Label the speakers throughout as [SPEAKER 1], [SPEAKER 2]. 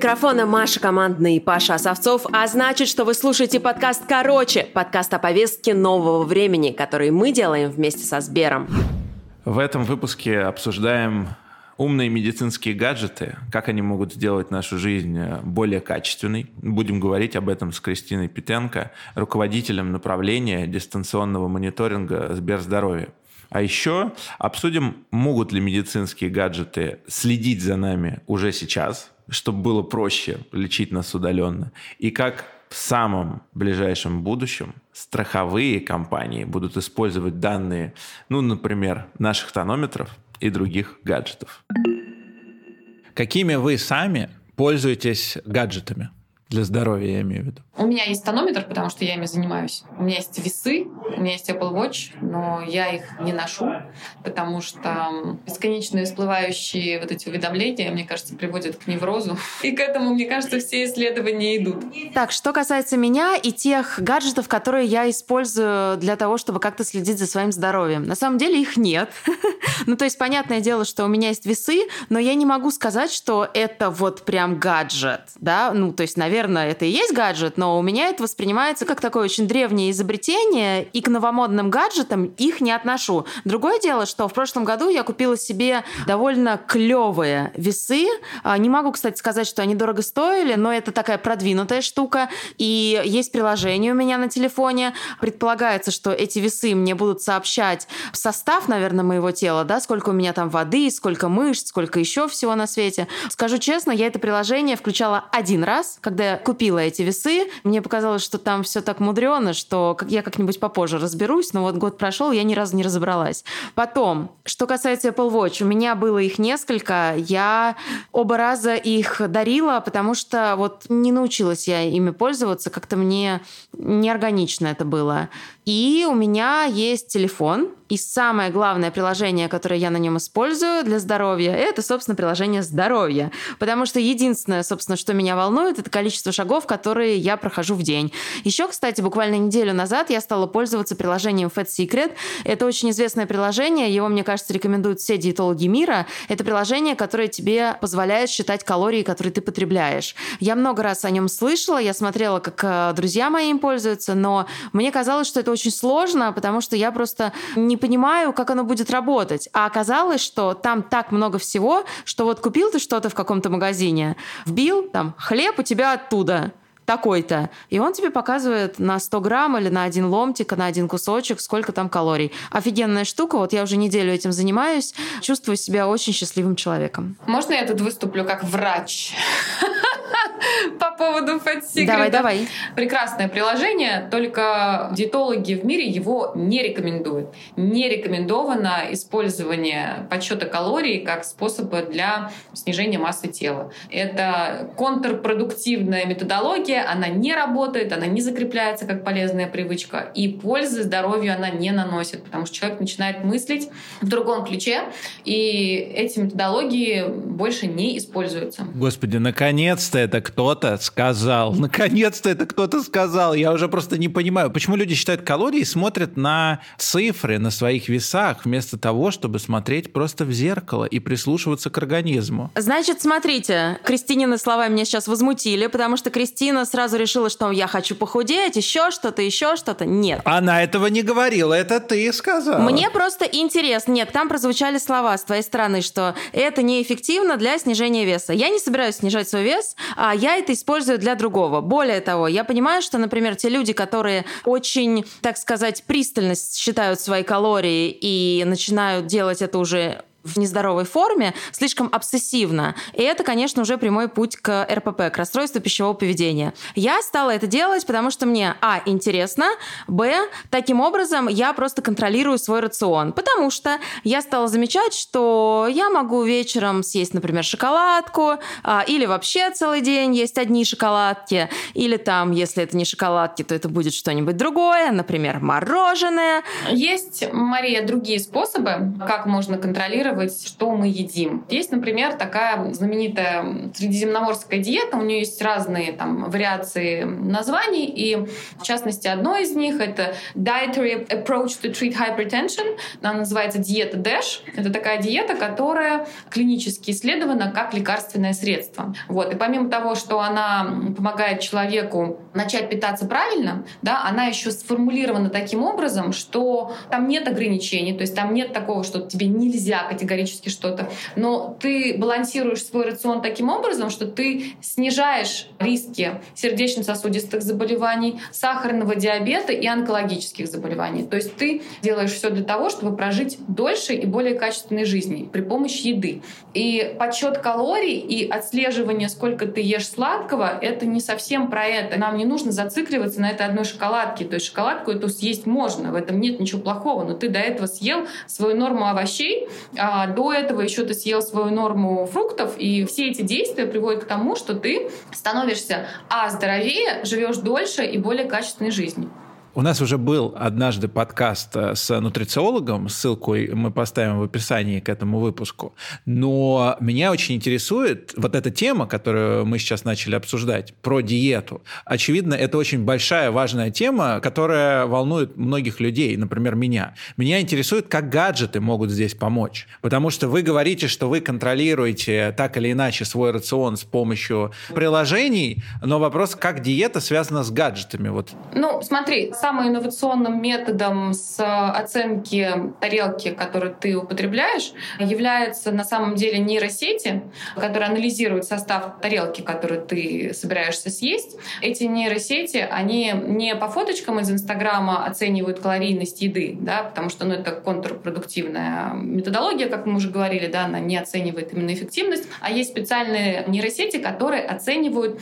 [SPEAKER 1] Микрофона Маша Командный и Паша Осовцов, а значит, что вы слушаете подкаст «Короче», подкаст о повестке нового времени, который мы делаем вместе со Сбером.
[SPEAKER 2] В этом выпуске обсуждаем умные медицинские гаджеты, как они могут сделать нашу жизнь э, более качественной. Будем говорить об этом с Кристиной Питенко, руководителем направления дистанционного мониторинга Сберздоровья. А еще обсудим, могут ли медицинские гаджеты следить за нами уже сейчас, чтобы было проще лечить нас удаленно, и как в самом ближайшем будущем страховые компании будут использовать данные, ну, например, наших тонометров и других гаджетов. Какими вы сами пользуетесь гаджетами? Для здоровья, я имею в виду.
[SPEAKER 3] У меня есть тонометр, потому что я ими занимаюсь. У меня есть весы, у меня есть Apple Watch, но я их не ношу, потому что бесконечные всплывающие вот эти уведомления, мне кажется, приводят к неврозу. И к этому, мне кажется, все исследования идут.
[SPEAKER 1] Так, что касается меня и тех гаджетов, которые я использую для того, чтобы как-то следить за своим здоровьем. На самом деле их нет. ну, то есть, понятное дело, что у меня есть весы, но я не могу сказать, что это вот прям гаджет, да? Ну, то есть, наверное, наверное, это и есть гаджет, но у меня это воспринимается как такое очень древнее изобретение, и к новомодным гаджетам их не отношу. Другое дело, что в прошлом году я купила себе довольно клевые весы. А, не могу, кстати, сказать, что они дорого стоили, но это такая продвинутая штука. И есть приложение у меня на телефоне. Предполагается, что эти весы мне будут сообщать состав, наверное, моего тела, да, сколько у меня там воды, сколько мышц, сколько еще всего на свете. Скажу честно, я это приложение включала один раз, когда купила эти весы, мне показалось, что там все так мудрено, что я как-нибудь попозже разберусь, но вот год прошел, я ни разу не разобралась. Потом, что касается Apple Watch, у меня было их несколько, я оба раза их дарила, потому что вот не научилась я ими пользоваться, как-то мне неорганично это было. И у меня есть телефон, и самое главное приложение, которое я на нем использую для здоровья, это, собственно, приложение здоровья. Потому что единственное, собственно, что меня волнует, это количество шагов, которые я прохожу в день. Еще, кстати, буквально неделю назад я стала пользоваться приложением Fat Secret. Это очень известное приложение, его, мне кажется, рекомендуют все диетологи мира. Это приложение, которое тебе позволяет считать калории, которые ты потребляешь. Я много раз о нем слышала, я смотрела, как э, друзья мои им пользуются, но мне казалось, что это очень сложно, потому что я просто не понимаю, как оно будет работать. А оказалось, что там так много всего, что вот купил ты что-то в каком-то магазине, вбил там хлеб у тебя оттуда, такой-то. И он тебе показывает на 100 грамм или на один ломтик, на один кусочек, сколько там калорий. Офигенная штука. Вот я уже неделю этим занимаюсь. Чувствую себя очень счастливым человеком.
[SPEAKER 3] Можно я тут выступлю как врач? по поводу Fat Secret.
[SPEAKER 1] Давай, давай.
[SPEAKER 3] Прекрасное приложение, только диетологи в мире его не рекомендуют. Не рекомендовано использование подсчета калорий как способа для снижения массы тела. Это контрпродуктивная методология, она не работает, она не закрепляется как полезная привычка, и пользы здоровью она не наносит, потому что человек начинает мыслить в другом ключе, и эти методологии больше не используются.
[SPEAKER 2] Господи, наконец-то это кто-то сказал. Наконец-то это кто-то сказал. Я уже просто не понимаю, почему люди считают калории и смотрят на цифры на своих весах, вместо того, чтобы смотреть просто в зеркало и прислушиваться к организму.
[SPEAKER 1] Значит, смотрите, Кристинины слова меня сейчас возмутили, потому что Кристина сразу решила, что я хочу похудеть, еще что-то, еще что-то. Нет.
[SPEAKER 2] Она этого не говорила, это ты сказала.
[SPEAKER 1] Мне просто интересно. Нет, там прозвучали слова с твоей стороны, что это неэффективно для снижения веса. Я не собираюсь снижать свой вес, а я это использую для другого. Более того, я понимаю, что, например, те люди, которые очень, так сказать, пристально считают свои калории и начинают делать это уже в нездоровой форме, слишком обсессивно. И это, конечно, уже прямой путь к РПП, к расстройству пищевого поведения. Я стала это делать, потому что мне, а, интересно, б, таким образом я просто контролирую свой рацион. Потому что я стала замечать, что я могу вечером съесть, например, шоколадку, а, или вообще целый день есть одни шоколадки, или там, если это не шоколадки, то это будет что-нибудь другое, например, мороженое.
[SPEAKER 3] Есть, Мария, другие способы, как можно контролировать контролировать, что мы едим. Есть, например, такая знаменитая средиземноморская диета, у нее есть разные там вариации названий, и в частности одно из них это Dietary Approach to Treat Hypertension, она называется диета DASH. Это такая диета, которая клинически исследована как лекарственное средство. Вот. И помимо того, что она помогает человеку начать питаться правильно, да, она еще сформулирована таким образом, что там нет ограничений, то есть там нет такого, что тебе нельзя категорически что-то, но ты балансируешь свой рацион таким образом, что ты снижаешь риски сердечно-сосудистых заболеваний, сахарного диабета и онкологических заболеваний. То есть ты делаешь все для того, чтобы прожить дольше и более качественной жизни при помощи еды. И подсчет калорий и отслеживание, сколько ты ешь сладкого, это не совсем про это. Нам не нужно зацикливаться на этой одной шоколадке. То есть шоколадку эту съесть можно, в этом нет ничего плохого, но ты до этого съел свою норму овощей, а до этого еще ты съел свою норму фруктов, и все эти действия приводят к тому, что ты становишься а здоровее, живешь дольше и более качественной жизнью.
[SPEAKER 4] У нас уже был однажды подкаст э, с нутрициологом, ссылку мы поставим в описании к этому выпуску. Но меня очень интересует вот эта тема, которую мы сейчас начали обсуждать, про диету. Очевидно, это очень большая, важная тема, которая волнует многих людей, например, меня. Меня интересует, как гаджеты могут здесь помочь. Потому что вы говорите, что вы контролируете так или иначе свой рацион с помощью приложений, но вопрос, как диета связана с гаджетами? Вот.
[SPEAKER 3] Ну, смотри, самым инновационным методом с оценки тарелки, которую ты употребляешь, являются на самом деле нейросети, которые анализируют состав тарелки, которую ты собираешься съесть. Эти нейросети, они не по фоточкам из Инстаграма оценивают калорийность еды, да, потому что ну, это контрпродуктивная методология, как мы уже говорили, да, она не оценивает именно эффективность, а есть специальные нейросети, которые оценивают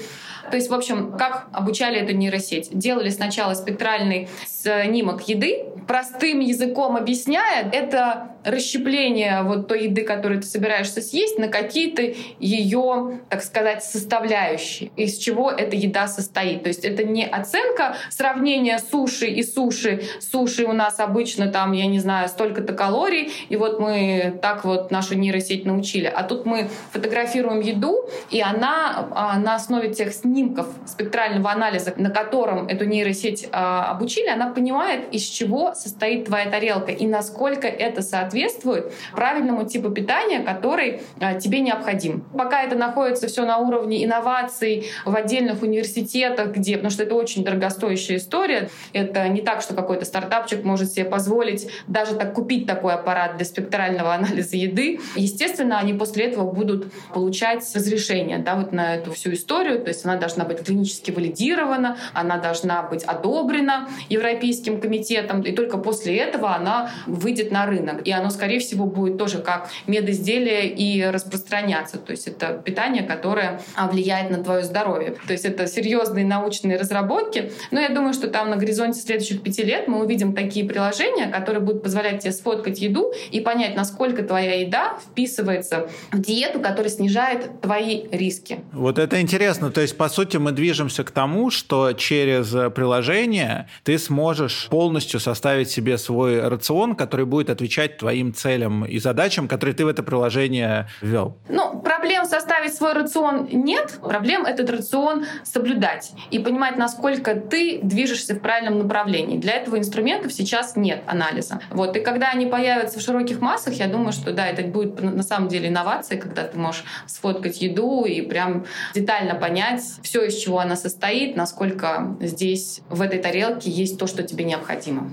[SPEAKER 3] то есть, в общем, как обучали эту нейросеть? Делали сначала спектральный снимок еды, простым языком объясняя, это расщепление вот той еды, которую ты собираешься съесть, на какие-то ее, так сказать, составляющие, из чего эта еда состоит. То есть это не оценка сравнения суши и суши. Суши у нас обычно там, я не знаю, столько-то калорий, и вот мы так вот нашу нейросеть научили. А тут мы фотографируем еду, и она а, на основе тех снимков спектрального анализа, на котором эту нейросеть а, обучили, она понимает, из чего состоит твоя тарелка и насколько это соответствует правильному типу питания, который а, тебе необходим. Пока это находится все на уровне инноваций в отдельных университетах, где, потому что это очень дорогостоящая история, это не так, что какой-то стартапчик может себе позволить даже так купить такой аппарат для спектрального анализа еды. Естественно, они после этого будут получать разрешение да, вот на эту всю историю, то есть она должна быть клинически валидирована, она должна быть одобрена Европейским комитетом, и только после этого она выйдет на рынок. И оно, скорее всего, будет тоже как медизделие и распространяться. То есть это питание, которое а, влияет на твое здоровье. То есть это серьезные научные разработки. Но я думаю, что там на горизонте следующих пяти лет мы увидим такие приложения, которые будут позволять тебе сфоткать еду и понять, насколько твоя еда вписывается в диету, которая снижает твои риски.
[SPEAKER 4] Вот это интересно. То есть, по сути, мы движемся к тому, что через приложение ты сможешь полностью составить себе свой рацион, который будет отвечать твоим целям и задачам, которые ты в это приложение ввел.
[SPEAKER 3] Ну, проблем составить свой рацион нет. Проблем этот рацион соблюдать и понимать, насколько ты движешься в правильном направлении. Для этого инструментов сейчас нет анализа. Вот. И когда они появятся в широких массах, я думаю, что да, это будет на самом деле инновация, когда ты можешь сфоткать еду и прям детально понять все, из чего она состоит, насколько здесь в этой тарелке есть то, что тебе необходимо.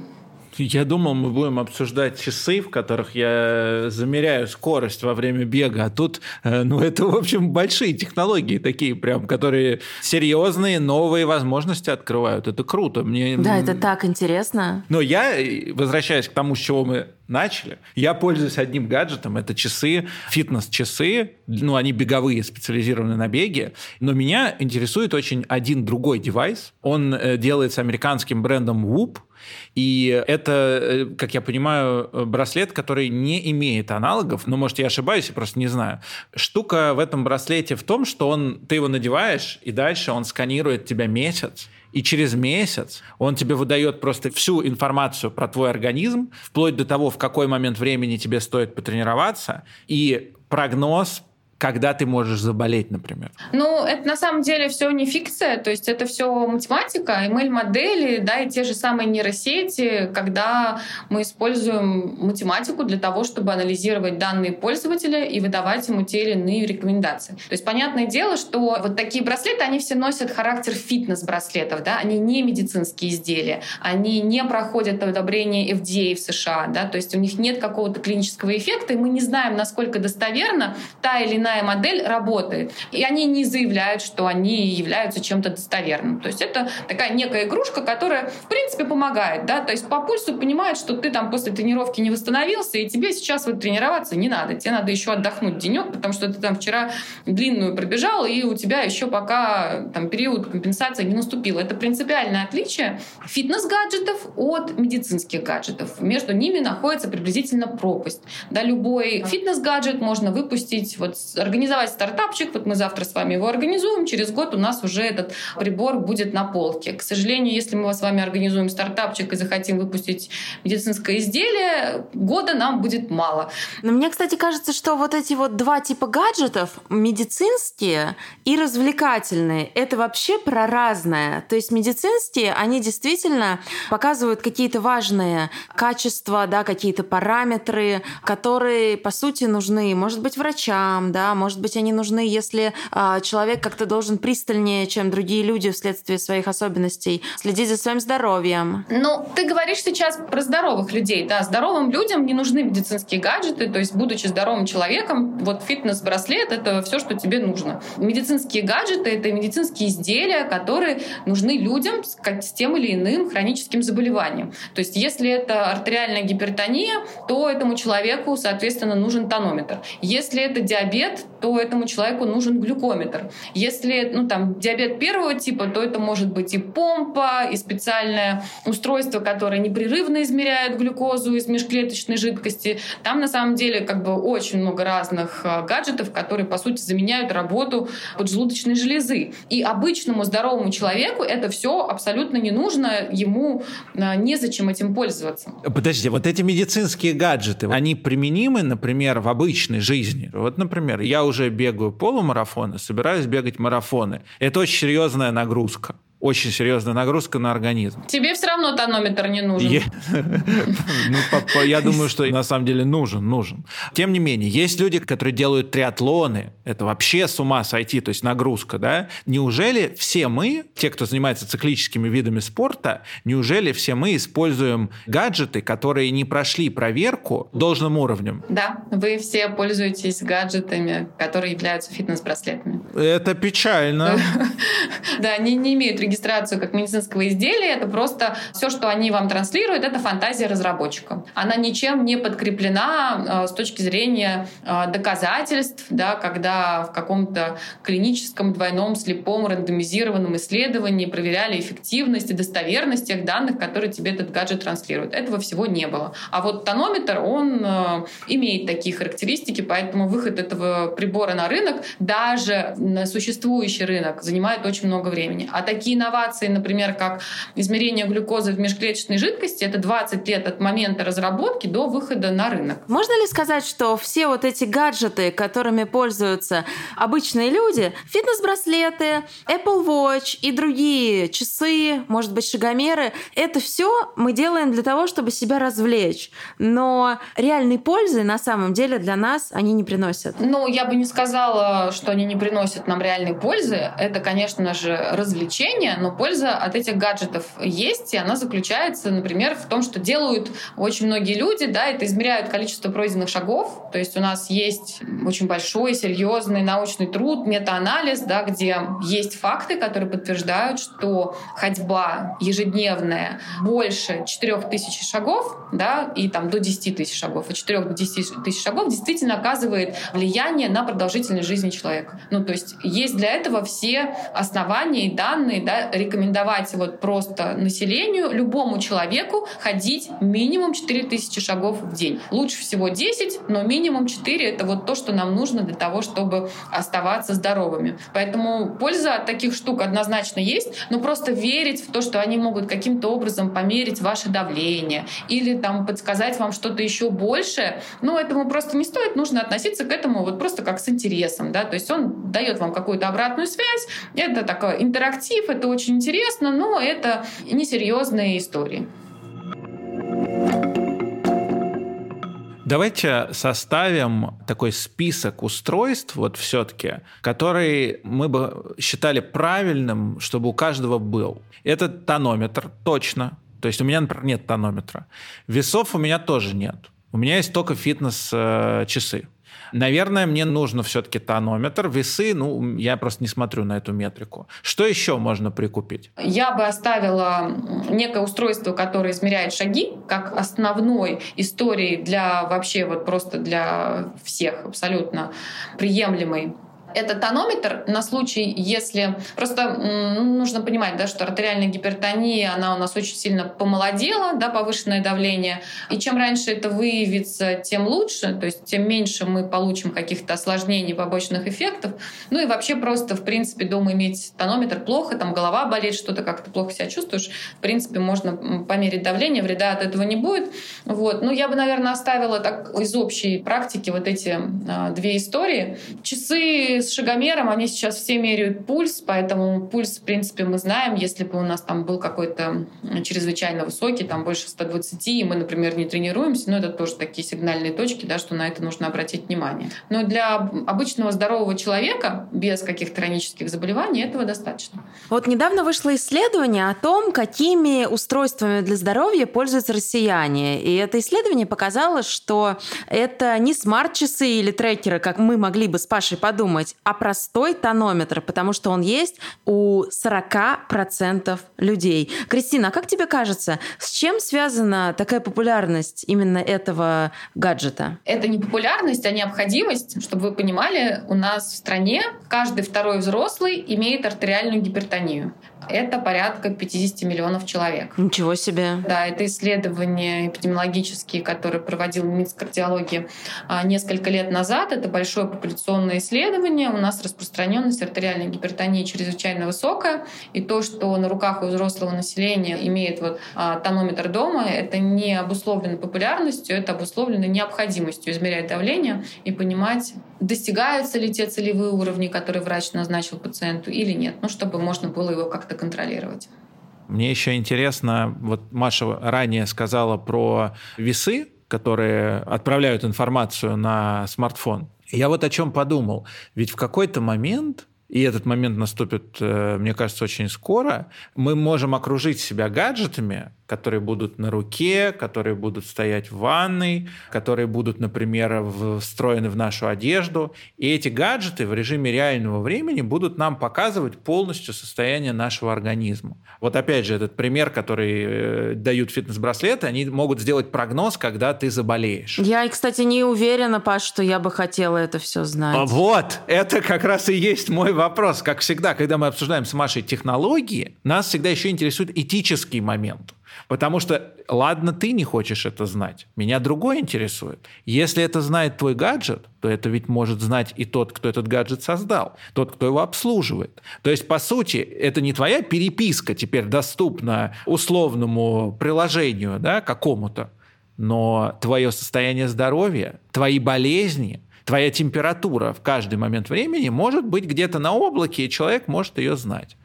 [SPEAKER 4] Я думал, мы будем обсуждать часы, в которых я замеряю скорость во время бега, а тут, э, ну, это, в общем, большие технологии такие прям, которые серьезные новые возможности открывают. Это круто. Мне...
[SPEAKER 1] Да, это так интересно.
[SPEAKER 4] Но я, возвращаясь к тому, с чего мы начали, я пользуюсь одним гаджетом, это часы, фитнес-часы, ну, они беговые, специализированы на беге, но меня интересует очень один другой девайс. Он э, делается американским брендом Whoop, И это, э, как я понимаю, браслет, который не имеет аналогов, но, может, я ошибаюсь, я просто не знаю. Штука в этом браслете в том, что он, ты его надеваешь, и дальше он сканирует тебя месяц, и через месяц он тебе выдает просто всю информацию про твой организм, вплоть до того, в какой момент времени тебе стоит потренироваться, и прогноз когда ты можешь заболеть, например?
[SPEAKER 3] Ну, это на самом деле все не фикция, то есть это все математика, ML-модели, да, и те же самые нейросети, когда мы используем математику для того, чтобы анализировать данные пользователя и выдавать ему те или иные рекомендации. То есть понятное дело, что вот такие браслеты, они все носят характер фитнес-браслетов, да, они не медицинские изделия, они не проходят одобрение FDA в США, да, то есть у них нет какого-то клинического эффекта, и мы не знаем, насколько достоверно та или иная модель работает. И они не заявляют, что они являются чем-то достоверным. То есть это такая некая игрушка, которая, в принципе, помогает. Да? То есть по пульсу понимает, что ты там после тренировки не восстановился, и тебе сейчас вот тренироваться не надо. Тебе надо еще отдохнуть денек, потому что ты там вчера длинную пробежал, и у тебя еще пока там период компенсации не наступил. Это принципиальное отличие фитнес-гаджетов от медицинских гаджетов. Между ними находится приблизительно пропасть. Да, любой фитнес-гаджет можно выпустить вот организовать стартапчик, вот мы завтра с вами его организуем, через год у нас уже этот прибор будет на полке. К сожалению, если мы с вами организуем стартапчик и захотим выпустить медицинское изделие, года нам будет мало.
[SPEAKER 1] Но мне, кстати, кажется, что вот эти вот два типа гаджетов, медицинские и развлекательные, это вообще про разное. То есть медицинские, они действительно показывают какие-то важные качества, да, какие-то параметры, которые, по сути, нужны, может быть, врачам, да, может быть, они нужны, если э, человек как-то должен пристальнее, чем другие люди вследствие своих особенностей, следить за своим здоровьем.
[SPEAKER 3] Ну, ты говоришь сейчас про здоровых людей, да, здоровым людям не нужны медицинские гаджеты, то есть, будучи здоровым человеком, вот фитнес-браслет — это все, что тебе нужно. Медицинские гаджеты — это медицинские изделия, которые нужны людям с, с тем или иным хроническим заболеванием. То есть, если это артериальная гипертония, то этому человеку, соответственно, нужен тонометр. Если это диабет, диабет, то этому человеку нужен глюкометр. Если ну, там, диабет первого типа, то это может быть и помпа, и специальное устройство, которое непрерывно измеряет глюкозу из межклеточной жидкости. Там на самом деле как бы очень много разных а, гаджетов, которые по сути заменяют работу поджелудочной железы. И обычному здоровому человеку это все абсолютно не нужно, ему а, незачем этим пользоваться.
[SPEAKER 4] Подожди, вот эти медицинские гаджеты, они применимы, например, в обычной жизни? Вот, например, я уже бегаю полумарафоны, собираюсь бегать марафоны. Это очень серьезная нагрузка очень серьезная нагрузка на организм.
[SPEAKER 3] Тебе все равно тонометр не нужен. Я,
[SPEAKER 4] ну, я думаю, что на самом деле нужен, нужен. Тем не менее, есть люди, которые делают триатлоны. Это вообще с ума сойти, то есть нагрузка, да? Неужели все мы, те, кто занимается циклическими видами спорта, неужели все мы используем гаджеты, которые не прошли проверку должным уровнем?
[SPEAKER 3] Да, вы все пользуетесь гаджетами, которые являются фитнес-браслетами.
[SPEAKER 4] Это печально.
[SPEAKER 3] Да, они не имеют регистрацию как медицинского изделия, это просто все, что они вам транслируют, это фантазия разработчика. Она ничем не подкреплена э, с точки зрения э, доказательств, да, когда в каком-то клиническом двойном слепом рандомизированном исследовании проверяли эффективность и достоверность тех данных, которые тебе этот гаджет транслирует. Этого всего не было. А вот тонометр, он э, имеет такие характеристики, поэтому выход этого прибора на рынок, даже на существующий рынок, занимает очень много времени. А такие инновации, например, как измерение глюкозы в межклеточной жидкости, это 20 лет от момента разработки до выхода на рынок.
[SPEAKER 1] Можно ли сказать, что все вот эти гаджеты, которыми пользуются обычные люди, фитнес-браслеты, Apple Watch и другие часы, может быть, шагомеры, это все мы делаем для того, чтобы себя развлечь. Но реальной пользы на самом деле для нас они не приносят.
[SPEAKER 3] Ну, я бы не сказала, что они не приносят нам реальной пользы. Это, конечно же, развлечение, решение, но польза от этих гаджетов есть, и она заключается, например, в том, что делают очень многие люди, да, это измеряют количество пройденных шагов, то есть у нас есть очень большой, серьезный научный труд, метаанализ, да, где есть факты, которые подтверждают, что ходьба ежедневная больше 4000 шагов, да, и там до 10 тысяч шагов, от 4 до 10 тысяч шагов действительно оказывает влияние на продолжительность жизни человека. Ну, то есть есть для этого все основания и данные да, рекомендовать вот просто населению, любому человеку ходить минимум 4000 шагов в день. Лучше всего 10, но минимум 4 — это вот то, что нам нужно для того, чтобы оставаться здоровыми. Поэтому польза от таких штук однозначно есть, но просто верить в то, что они могут каким-то образом померить ваше давление или там подсказать вам что-то еще большее, ну, этому просто не стоит. Нужно относиться к этому вот просто как с интересом, да, то есть он дает вам какую-то обратную связь, это такой интерактив, это очень интересно, но это несерьезные истории.
[SPEAKER 4] Давайте составим такой список устройств, вот все-таки, который мы бы считали правильным, чтобы у каждого был. Это тонометр, точно. То есть у меня, например, нет тонометра. Весов у меня тоже нет. У меня есть только фитнес-часы. Наверное, мне нужно все-таки тонометр, весы, ну, я просто не смотрю на эту метрику. Что еще можно прикупить?
[SPEAKER 3] Я бы оставила некое устройство, которое измеряет шаги, как основной истории для вообще вот просто для всех абсолютно приемлемой это тонометр на случай, если... Просто ну, нужно понимать, да, что артериальная гипертония, она у нас очень сильно помолодела, да, повышенное давление. И чем раньше это выявится, тем лучше, то есть тем меньше мы получим каких-то осложнений, побочных эффектов. Ну и вообще просто, в принципе, дома иметь тонометр плохо, там голова болит, что-то как-то плохо себя чувствуешь. В принципе, можно померить давление, вреда от этого не будет. Вот. Ну, я бы, наверное, оставила так из общей практики вот эти а, две истории. Часы с шагомером они сейчас все меряют пульс, поэтому пульс, в принципе, мы знаем, если бы у нас там был какой-то чрезвычайно высокий, там больше 120, и мы, например, не тренируемся, но это тоже такие сигнальные точки, да, что на это нужно обратить внимание. Но для обычного здорового человека без каких-то хронических заболеваний этого достаточно.
[SPEAKER 1] Вот недавно вышло исследование о том, какими устройствами для здоровья пользуются россияне. И это исследование показало, что это не смарт-часы или трекеры, как мы могли бы с Пашей подумать, а простой тонометр, потому что он есть у 40% людей. Кристина, а как тебе кажется, с чем связана такая популярность именно этого гаджета?
[SPEAKER 3] Это не популярность, а необходимость. Чтобы вы понимали, у нас в стране каждый второй взрослый имеет артериальную гипертонию это порядка 50 миллионов человек.
[SPEAKER 1] Ничего себе.
[SPEAKER 3] Да, это исследования эпидемиологические, которые проводил Минскардиология несколько лет назад. Это большое популяционное исследование. У нас распространенность артериальной гипертонии чрезвычайно высокая. И то, что на руках у взрослого населения имеет вот а, тонометр дома, это не обусловлено популярностью, это обусловлено необходимостью измерять давление и понимать, достигаются ли те целевые уровни, которые врач назначил пациенту или нет, ну, чтобы можно было его как-то контролировать.
[SPEAKER 4] Мне еще интересно, вот Маша ранее сказала про весы, которые отправляют информацию на смартфон. Я вот о чем подумал. Ведь в какой-то момент и этот момент наступит, э, мне кажется, очень скоро, мы можем окружить себя гаджетами, которые будут на руке, которые будут стоять в ванной, которые будут, например, встроены в нашу одежду. И эти гаджеты в режиме реального времени будут нам показывать полностью состояние нашего организма. Вот опять же, этот пример, который э, дают фитнес-браслеты, они могут сделать прогноз, когда ты заболеешь.
[SPEAKER 1] Я, кстати, не уверена, Паш, что я бы хотела это все знать. А
[SPEAKER 4] вот, это как раз и есть мой вопрос. Как всегда, когда мы обсуждаем с Машей технологии, нас всегда еще интересует этический момент. Потому что, ладно, ты не хочешь это знать, меня другой интересует. Если это знает твой гаджет, то это ведь может знать и тот, кто этот гаджет создал, тот, кто его обслуживает. То есть, по сути, это не твоя переписка теперь доступна условному приложению да, какому-то, но твое состояние здоровья, твои болезни, твоя температура в каждый момент времени может быть где-то на облаке, и человек может ее знать.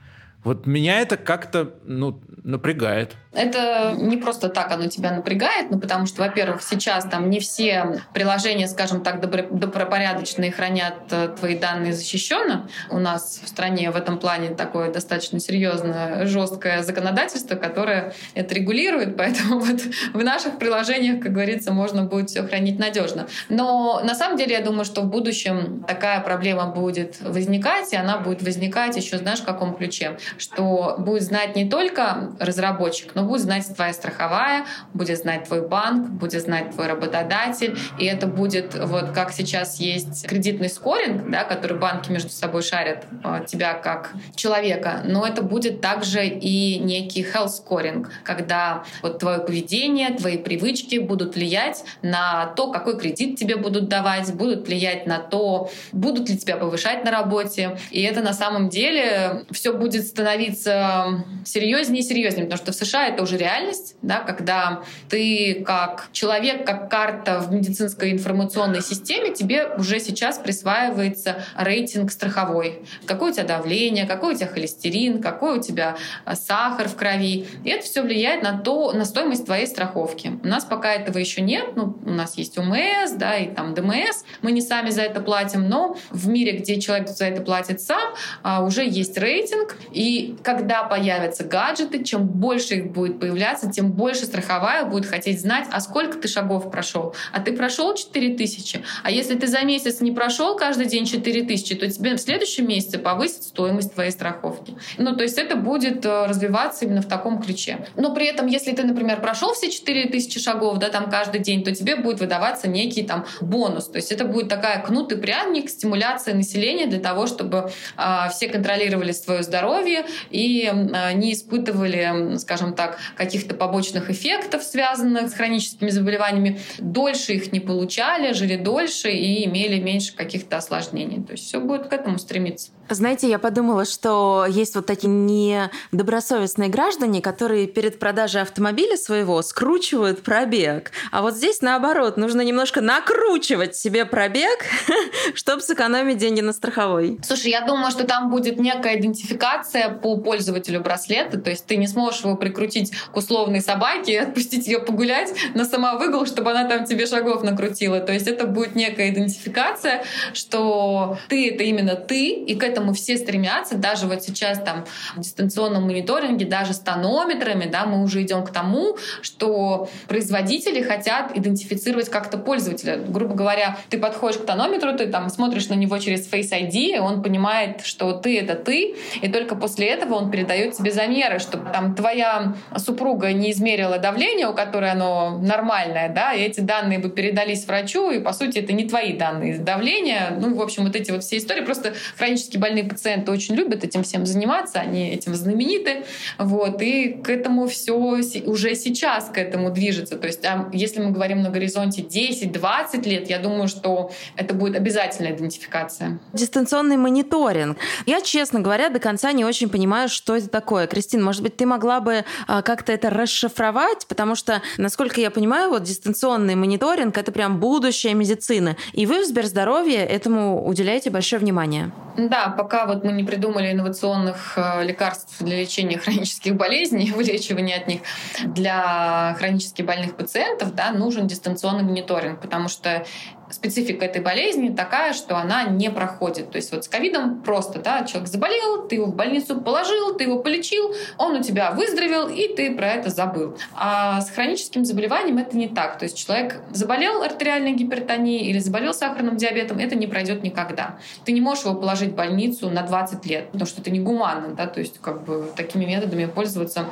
[SPEAKER 4] Вот меня это как-то ну, напрягает.
[SPEAKER 3] Это не просто так оно тебя напрягает, ну, потому что, во-первых, сейчас там не все приложения, скажем так, добропорядочные хранят э, твои данные защищенно. У нас в стране в этом плане такое достаточно серьезное, жесткое законодательство, которое это регулирует, поэтому вот в наших приложениях, как говорится, можно будет все хранить надежно. Но на самом деле я думаю, что в будущем такая проблема будет возникать, и она будет возникать еще, знаешь, в каком ключе. Что будет знать не только разработчик, но будет знать твоя страховая, будет знать твой банк, будет знать твой работодатель, и это будет вот как сейчас есть кредитный скоринг, да, который банки между собой шарят а, тебя как человека, но это будет также и некий health scoring, когда вот твое поведение, твои привычки будут влиять на то, какой кредит тебе будут давать, будут влиять на то, будут ли тебя повышать на работе. И это на самом деле все будет становиться серьезнее и серьезнее, потому что в США это уже реальность, да, когда ты как человек, как карта в медицинской информационной системе, тебе уже сейчас присваивается рейтинг страховой. Какое у тебя давление, какой у тебя холестерин, какой у тебя а, сахар в крови. И это все влияет на то, на стоимость твоей страховки. У нас пока этого еще нет. Ну, у нас есть УМС, да, и там ДМС. Мы не сами за это платим, но в мире, где человек за это платит сам, а, уже есть рейтинг. И когда появятся гаджеты, чем больше их будет появляться, тем больше страховая будет хотеть знать, а сколько ты шагов прошел. А ты прошел 4000. А если ты за месяц не прошел каждый день 4000, то тебе в следующем месяце повысит стоимость твоей страховки. Ну, то есть это будет э, развиваться именно в таком ключе. Но при этом, если ты, например, прошел все 4000 шагов, да, там каждый день, то тебе будет выдаваться некий там бонус. То есть это будет такая кнут и пряник, стимуляция населения для того, чтобы э, все контролировали свое здоровье и не испытывали, скажем так, каких-то побочных эффектов, связанных с хроническими заболеваниями, дольше их не получали, жили дольше и имели меньше каких-то осложнений. То есть все будет к этому стремиться.
[SPEAKER 1] Знаете, я подумала, что есть вот такие недобросовестные граждане, которые перед продажей автомобиля своего скручивают пробег. А вот здесь наоборот, нужно немножко накручивать себе пробег, чтобы сэкономить деньги на страховой.
[SPEAKER 3] Слушай, я думаю, что там будет некая идентификация по пользователю браслета, то есть ты не сможешь его прикрутить к условной собаке и отпустить ее погулять на самовыгул, чтобы она там тебе шагов накрутила. То есть это будет некая идентификация, что ты — это именно ты, и к этому все стремятся. Даже вот сейчас там в дистанционном мониторинге, даже с тонометрами, да, мы уже идем к тому, что производители хотят идентифицировать как-то пользователя. Грубо говоря, ты подходишь к тонометру, ты там смотришь на него через Face ID, он понимает, что ты — это ты, и только после этого он передает тебе замеры, чтобы там твоя супруга не измерила давление, у которой оно нормальное, да, и эти данные бы передались врачу, и, по сути, это не твои данные давления. Ну, в общем, вот эти вот все истории. Просто хронически больные пациенты очень любят этим всем заниматься, они этим знамениты, вот, и к этому все уже сейчас к этому движется. То есть, а если мы говорим на горизонте 10-20 лет, я думаю, что это будет обязательная идентификация.
[SPEAKER 1] Дистанционный мониторинг. Я, честно говоря, до конца не очень понимаю, что это такое. Кристина, может быть, ты могла бы а, как-то это расшифровать, потому что, насколько я понимаю, вот дистанционный мониторинг — это прям будущее медицины. И вы в Сберздоровье этому уделяете большое внимание.
[SPEAKER 3] Да, пока вот мы не придумали инновационных э, лекарств для лечения хронических болезней, вылечивания от них для хронически больных пациентов, да, нужен дистанционный мониторинг, потому что специфика этой болезни такая, что она не проходит. То есть вот с ковидом просто, да, человек заболел, ты его в больницу положил, ты его полечил, он у тебя выздоровел, и ты про это забыл. А с хроническим заболеванием это не так. То есть человек заболел артериальной гипертонией или заболел сахарным диабетом, это не пройдет никогда. Ты не можешь его положить в больницу на 20 лет, потому что это негуманно, да, то есть как бы такими методами пользоваться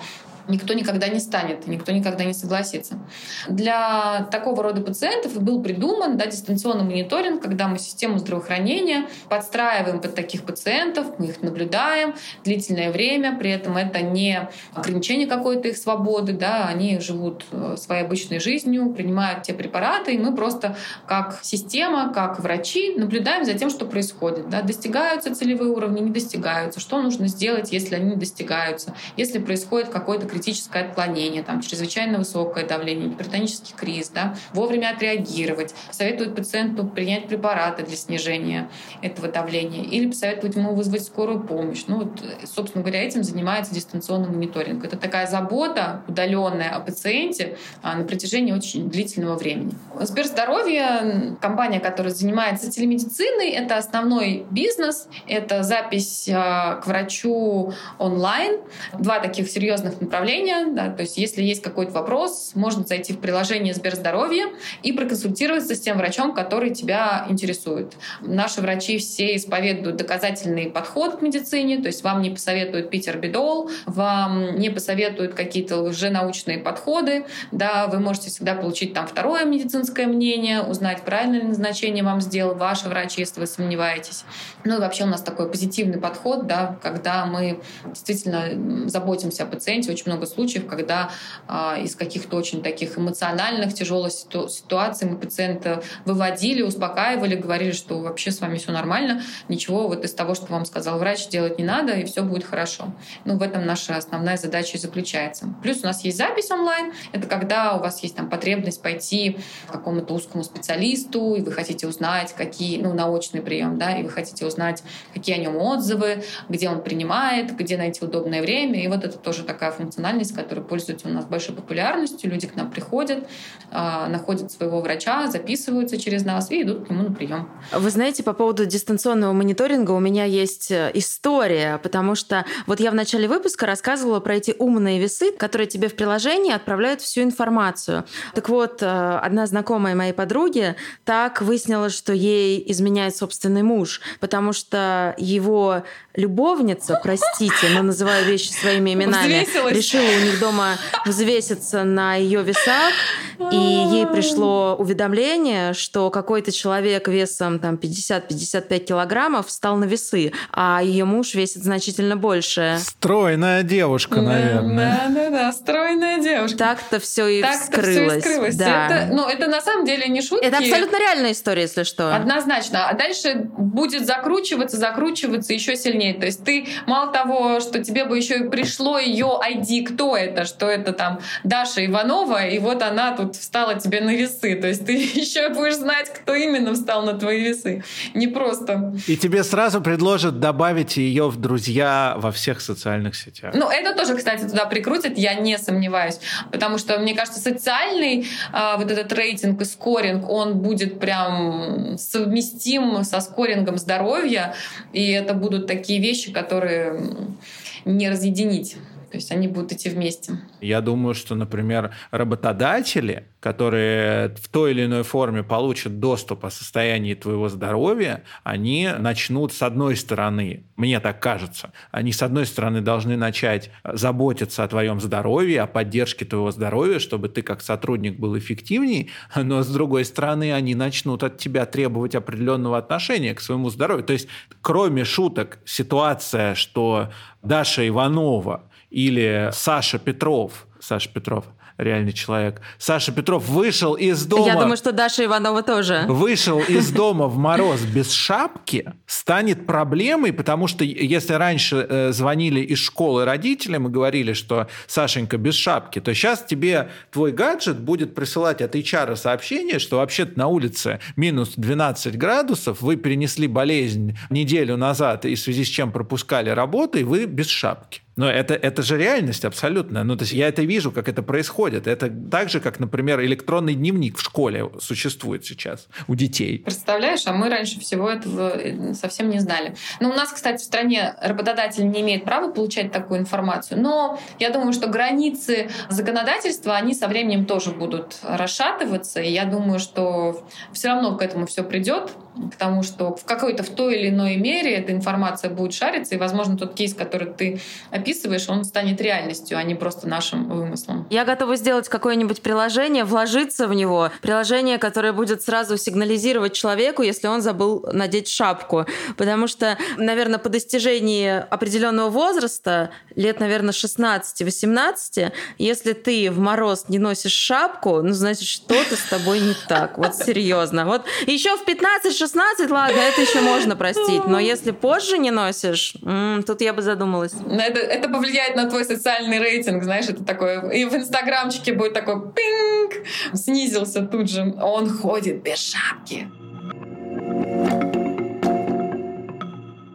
[SPEAKER 3] никто никогда не станет, никто никогда не согласится. Для такого рода пациентов был придуман да, дистанционный мониторинг, когда мы систему здравоохранения подстраиваем под таких пациентов, мы их наблюдаем длительное время, при этом это не ограничение какой-то их свободы, да, они живут э, своей обычной жизнью, принимают те препараты, и мы просто как система, как врачи наблюдаем за тем, что происходит. Да, достигаются целевые уровни, не достигаются, что нужно сделать, если они не достигаются, если происходит какой-то критическое отклонение, там, чрезвычайно высокое давление, гипертонический криз, да, вовремя отреагировать, советуют пациенту принять препараты для снижения этого давления или посоветовать ему вызвать скорую помощь. Ну, вот, собственно говоря, этим занимается дистанционный мониторинг. Это такая забота удаленная о пациенте а, на протяжении очень длительного времени. Сберздоровье, компания, которая занимается телемедициной, это основной бизнес, это запись а, к врачу онлайн. Два таких серьезных направления уведомления. Да, то есть если есть какой-то вопрос, можно зайти в приложение Сберздоровье и проконсультироваться с тем врачом, который тебя интересует. Наши врачи все исповедуют доказательный подход к медицине, то есть вам не посоветуют пить орбидол, вам не посоветуют какие-то лженаучные подходы, да, вы можете всегда получить там второе медицинское мнение, узнать, правильное ли назначение вам сделал ваш врач, если вы сомневаетесь. Ну и вообще у нас такой позитивный подход, да, когда мы действительно заботимся о пациенте. Очень много случаев, когда э, из каких-то очень таких эмоциональных, тяжелых ситу- ситуаций мы пациента выводили, успокаивали, говорили, что вообще с вами все нормально, ничего вот из того, что вам сказал врач, делать не надо, и все будет хорошо. Ну, в этом наша основная задача и заключается. Плюс у нас есть запись онлайн. Это когда у вас есть там потребность пойти к какому-то узкому специалисту, и вы хотите узнать, какие, ну, научный прием, да, и вы хотите узнать, какие о нем отзывы, где он принимает, где найти удобное время. И вот это тоже такая функциональность, которая пользуется у нас большой популярностью. Люди к нам приходят, а, находят своего врача, записываются через нас и идут к нему на прием.
[SPEAKER 1] Вы знаете, по поводу дистанционного мониторинга у меня есть э, история, потому что вот я в начале выпуска рассказывала про эти умные весы, которые тебе в приложении отправляют всю информацию. Так вот, э, одна знакомая моей подруги так выяснила, что ей изменяет собственный муж, потому что его любовница, простите, но называю вещи своими именами, решила у них дома взвеситься на ее весах, и ей пришло уведомление, что какой-то человек весом там 50-55 килограммов встал на весы, а ее муж весит значительно больше.
[SPEAKER 4] Стройная девушка, наверное.
[SPEAKER 3] Да, да, да, стройная девушка.
[SPEAKER 1] Так-то все и
[SPEAKER 3] Так-то
[SPEAKER 1] вскрылось.
[SPEAKER 3] все и скрылось.
[SPEAKER 1] Да.
[SPEAKER 3] Это, ну, это на самом деле не шутки.
[SPEAKER 1] Это абсолютно реальная история, если что.
[SPEAKER 3] Однозначно. А дальше будет закручиваться, закручиваться еще сильнее. То есть ты мало того, что тебе бы еще и пришло ее ID, кто это, что это там Даша Иванова, и вот она тут встала тебе на весы. То есть ты еще будешь знать, кто именно встал на твои весы. Не просто.
[SPEAKER 4] И тебе сразу предложат добавить ее в друзья во всех социальных сетях.
[SPEAKER 3] Ну, это тоже, кстати, туда прикрутят, я не сомневаюсь. Потому что, мне кажется, социальный а, вот этот рейтинг и скоринг, он будет прям совместим со скорингом здоровья. И это будут такие вещи, которые не разъединить. То есть они будут идти вместе.
[SPEAKER 4] Я думаю, что, например, работодатели, которые в той или иной форме получат доступ о состоянии твоего здоровья, они начнут с одной стороны, мне так кажется, они с одной стороны должны начать заботиться о твоем здоровье, о поддержке твоего здоровья, чтобы ты как сотрудник был эффективней, но с другой стороны они начнут от тебя требовать определенного отношения к своему здоровью. То есть, кроме шуток, ситуация, что Даша Иванова или Саша Петров, Саша Петров, реальный человек. Саша Петров вышел из дома...
[SPEAKER 1] Я думаю, что Даша Иванова тоже.
[SPEAKER 4] Вышел из дома в мороз без шапки, станет проблемой, потому что если раньше э, звонили из школы родителям и говорили, что Сашенька без шапки, то сейчас тебе твой гаджет будет присылать от HR сообщение, что вообще-то на улице минус 12 градусов, вы перенесли болезнь неделю назад, и в связи с чем пропускали работу, и вы без шапки. Но это, это же реальность абсолютно. Ну, то есть я это вижу, как это происходит. Это так же, как, например, электронный дневник в школе существует сейчас у детей.
[SPEAKER 3] Представляешь, а мы раньше всего этого э, совсем не знали. Ну, у нас, кстати, в стране работодатель не имеет права получать такую информацию, но я думаю, что границы законодательства, они со временем тоже будут расшатываться, и я думаю, что все равно к этому все придет, к тому, что в какой-то в той или иной мере эта информация будет шариться, и, возможно, тот кейс, который ты описываешь, он станет реальностью, а не просто нашим вымыслом.
[SPEAKER 1] Я готова сделать какое-нибудь приложение, вложиться в него. Приложение, которое будет сразу сигнализировать человеку, если он забыл надеть шапку. Потому что, наверное, по достижении определенного возраста, лет, наверное, 16-18, если ты в мороз не носишь шапку, ну, значит, что-то с тобой не так. Вот серьезно. Вот еще в 15-16, ладно, это еще можно простить. Но если позже не носишь, тут я бы задумалась.
[SPEAKER 3] Это, это повлияет на твой социальный рейтинг, знаешь, это такое... И в инстаграмчике будет такой пинг, снизился тут же. Он ходит без шапки.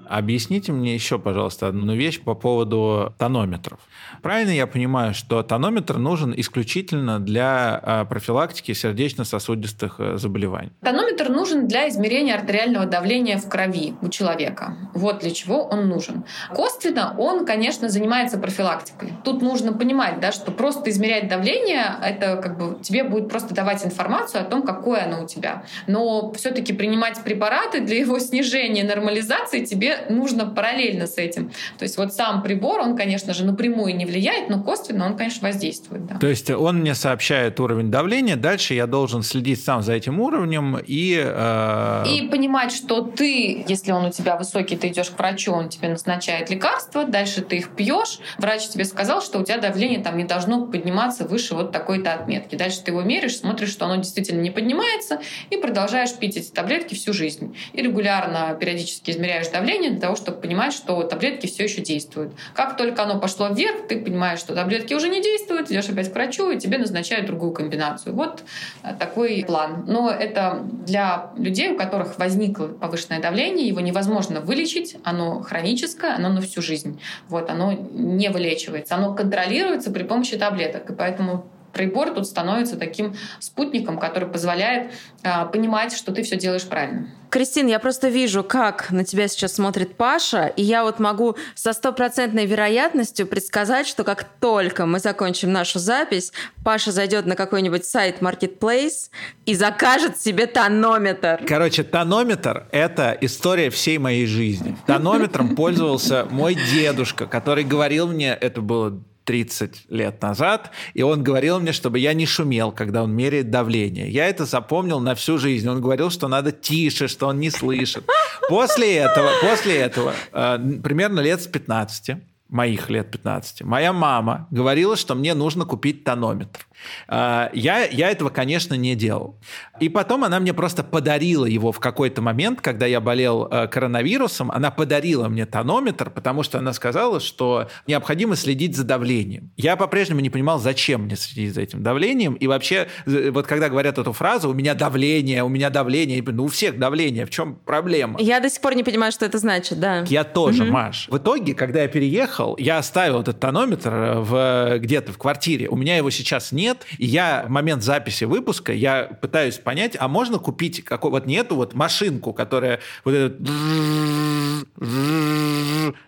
[SPEAKER 4] Объясните мне еще, пожалуйста, одну вещь по поводу тонометров. Правильно я понимаю, что тонометр нужен исключительно для а, профилактики сердечно-сосудистых э, заболеваний?
[SPEAKER 3] Тонометр нужен для измерения артериального давления в крови у человека. Вот для чего он нужен. Косвенно он, конечно, занимается профилактикой. Тут нужно понимать, да, что просто измерять давление, это как бы тебе будет просто давать информацию о том, какое оно у тебя. Но все-таки принимать препараты для его снижения, нормализации тебе нужно параллельно с этим. То есть вот сам прибор, он, конечно же, напрямую не влияет, но косвенно он, конечно, воздействует. Да.
[SPEAKER 4] То есть он мне сообщает уровень давления, дальше я должен следить сам за этим уровнем и... Э...
[SPEAKER 3] И понимать, что ты, если он у тебя высокий, ты идешь к врачу, он тебе назначает лекарства, дальше ты их пьешь, врач тебе сказал, что у тебя давление там не должно подниматься выше вот такой-то отметки. Дальше ты его меришь, смотришь, что оно действительно не поднимается, и продолжаешь пить эти таблетки всю жизнь. И регулярно, периодически измеряешь давление для того, чтобы понимать, что таблетки все еще действуют. Как только оно пошло вверх, ты понимаешь, что таблетки уже не действуют, идешь опять к врачу, и тебе назначают другую комбинацию. Вот э, такой план. Но это для людей, у которых возникло повышенное давление, его невозможно вылечить, оно хроническое, оно на всю жизнь. Вот, оно не вылечивается, оно контролируется при помощи таблеток. И поэтому прибор тут становится таким спутником, который позволяет э, понимать, что ты все делаешь правильно.
[SPEAKER 1] Кристин, я просто вижу, как на тебя сейчас смотрит Паша, и я вот могу со стопроцентной вероятностью предсказать, что как только мы закончим нашу запись, Паша зайдет на какой-нибудь сайт Marketplace и закажет себе тонометр.
[SPEAKER 4] Короче, тонометр — это история всей моей жизни. Тонометром пользовался мой дедушка, который говорил мне, это было 30 лет назад, и он говорил мне, чтобы я не шумел, когда он меряет давление. Я это запомнил на всю жизнь. Он говорил, что надо тише, что он не слышит. После этого, после этого, э, примерно лет с 15, моих лет 15, моя мама говорила, что мне нужно купить тонометр. А, я, я этого, конечно, не делал. И потом она мне просто подарила его в какой-то момент, когда я болел э, коронавирусом. Она подарила мне тонометр, потому что она сказала, что необходимо следить за давлением. Я по-прежнему не понимал, зачем мне следить за этим давлением. И вообще, вот когда говорят эту фразу, у меня давление, у меня давление, ну у всех давление, в чем проблема?
[SPEAKER 1] Я до сих пор не понимаю, что это значит, да.
[SPEAKER 4] Я тоже, угу. Маш. В итоге, когда я переехал, я оставил этот тонометр в, где-то в квартире. У меня его сейчас нет, нет. И я в момент записи выпуска, я пытаюсь понять, а можно купить какой вот нету вот машинку, которая вот этот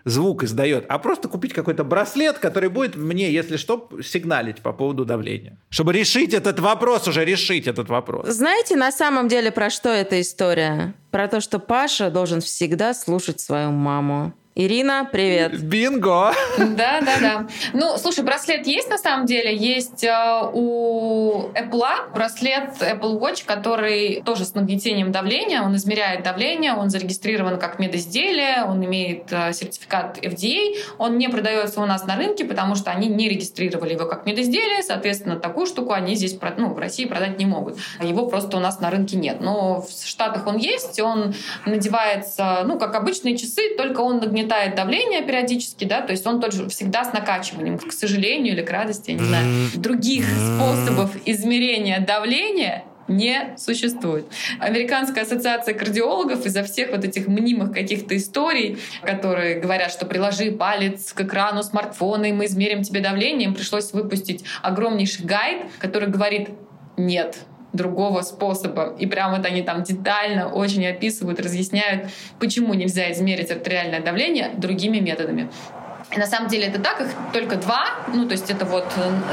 [SPEAKER 4] звук издает, а просто купить какой-то браслет, который будет мне, если что, сигналить по поводу давления. Чтобы решить этот вопрос, уже решить этот вопрос.
[SPEAKER 1] Знаете, на самом деле про что эта история? Про то, что Паша должен всегда слушать свою маму. Ирина, привет.
[SPEAKER 4] Бинго!
[SPEAKER 3] Да, да, да. Ну, слушай, браслет есть на самом деле. Есть э, у Apple браслет Apple Watch, который тоже с нагнетением давления. Он измеряет давление, он зарегистрирован как медизделие, он имеет э, сертификат FDA. Он не продается у нас на рынке, потому что они не регистрировали его как медизделие. Соответственно, такую штуку они здесь ну, в России продать не могут. Его просто у нас на рынке нет. Но в Штатах он есть, он надевается, ну, как обычные часы, только он нагнетает нагнетает давление периодически, да, то есть он тоже всегда с накачиванием, к сожалению или к радости, я не знаю. Других способов измерения давления не существует. Американская ассоциация кардиологов из-за всех вот этих мнимых каких-то историй, которые говорят, что приложи палец к экрану смартфона, и мы измерим тебе давление, им пришлось выпустить огромнейший гайд, который говорит «нет, другого способа. И прям вот они там детально очень описывают, разъясняют, почему нельзя измерить артериальное давление другими методами. На самом деле это так, их только два. Ну, то есть это вот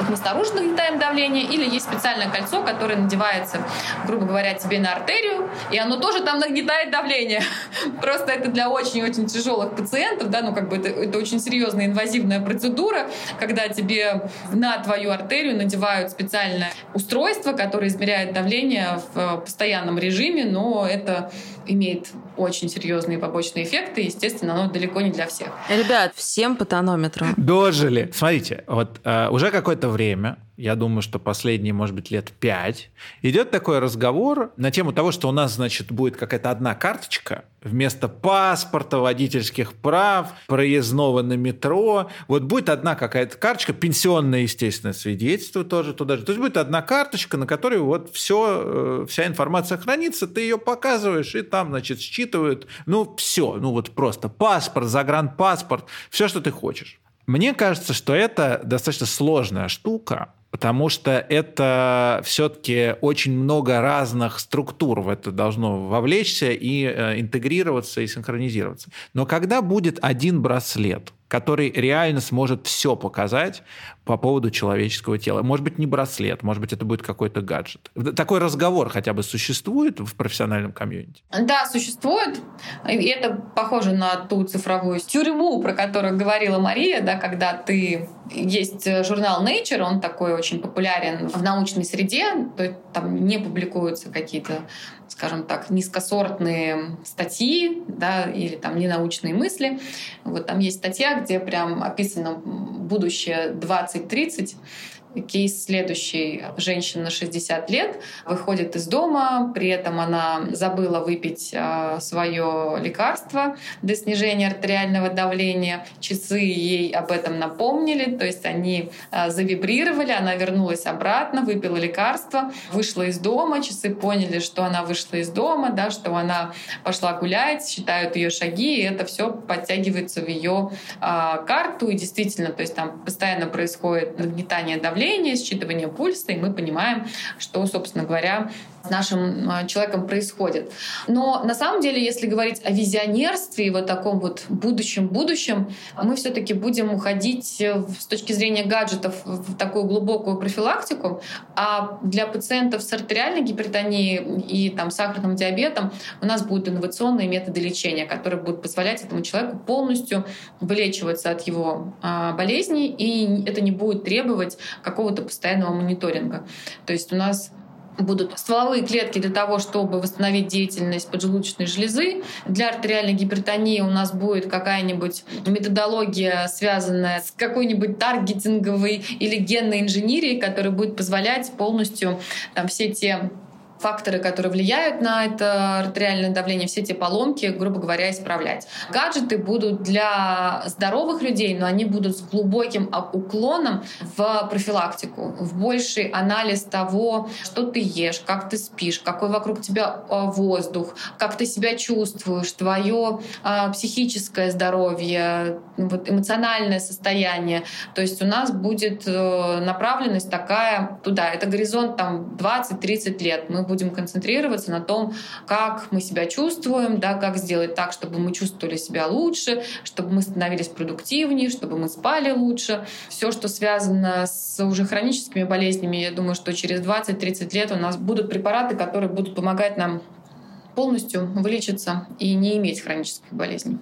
[SPEAKER 3] мы снаружи нагнетаем давление, или есть специальное кольцо, которое надевается, грубо говоря, тебе на артерию, и оно тоже там нагнетает давление. Просто это для очень-очень тяжелых пациентов, да, ну, как бы это, это очень серьезная инвазивная процедура, когда тебе на твою артерию надевают специальное устройство, которое измеряет давление в э, постоянном режиме, но это имеет очень серьезные побочные эффекты. Естественно, оно далеко не для всех.
[SPEAKER 1] Ребят, всем по тонометру.
[SPEAKER 4] Дожили. Смотрите, вот э, уже какое-то время я думаю, что последние, может быть, лет пять, идет такой разговор на тему того, что у нас, значит, будет какая-то одна карточка вместо паспорта, водительских прав, проездного на метро. Вот будет одна какая-то карточка, пенсионное, естественно, свидетельство тоже туда же. То есть будет одна карточка, на которой вот все, э, вся информация хранится, ты ее показываешь, и там, значит, считывают, ну, все, ну, вот просто паспорт, загранпаспорт, все, что ты хочешь. Мне кажется, что это достаточно сложная штука, потому что это все-таки очень много разных структур в это должно вовлечься и э, интегрироваться и синхронизироваться. Но когда будет один браслет, который реально сможет все показать по поводу человеческого тела. Может быть, не браслет, может быть, это будет какой-то гаджет. Такой разговор хотя бы существует в профессиональном комьюнити?
[SPEAKER 3] Да, существует. И это похоже на ту цифровую тюрьму, про которую говорила Мария, да, когда ты... Есть журнал Nature, он такой очень популярен в научной среде, то есть там не публикуются какие-то скажем так, низкосортные статьи, да, или там ненаучные мысли. Вот там есть статья, где прям описано будущее 2030, Кейс следующий. Женщина 60 лет выходит из дома, при этом она забыла выпить а, свое лекарство для снижения артериального давления. Часы ей об этом напомнили, то есть они а, завибрировали, она вернулась обратно, выпила лекарство, вышла из дома, часы поняли, что она вышла из дома, да, что она пошла гулять, считают ее шаги, и это все подтягивается в ее а, карту. И действительно, то есть там постоянно происходит нагнетание давления, давление, считывание пульса, и мы понимаем, что, собственно говоря, с нашим а, человеком происходит. Но на самом деле, если говорить о визионерстве и вот таком вот будущем-будущем, мы все-таки будем уходить э, с точки зрения гаджетов в такую глубокую профилактику, а для пациентов с артериальной гипертонией и там, сахарным диабетом у нас будут инновационные методы лечения, которые будут позволять этому человеку полностью вылечиваться от его а, болезней, и это не будет требовать какого-то постоянного мониторинга. То есть у нас будут стволовые клетки для того, чтобы восстановить деятельность поджелудочной железы. Для артериальной гипертонии у нас будет какая-нибудь методология, связанная с какой-нибудь таргетинговой или генной инженерией, которая будет позволять полностью там, все те факторы, которые влияют на это артериальное давление, все эти поломки, грубо говоря, исправлять. Гаджеты будут для здоровых людей, но они будут с глубоким уклоном в профилактику, в больший анализ того, что ты ешь, как ты спишь, какой вокруг тебя а, воздух, как ты себя чувствуешь, твое а, психическое здоровье, вот, эмоциональное состояние. То есть у нас будет э, направленность такая туда. Это горизонт там 20-30 лет. Мы будем концентрироваться на том, как мы себя чувствуем, да, как сделать так, чтобы мы чувствовали себя лучше, чтобы мы становились продуктивнее, чтобы мы спали лучше. Все, что связано с уже хроническими болезнями, я думаю, что через 20-30 лет у нас будут препараты, которые будут помогать нам полностью вылечиться и не иметь хронических болезней.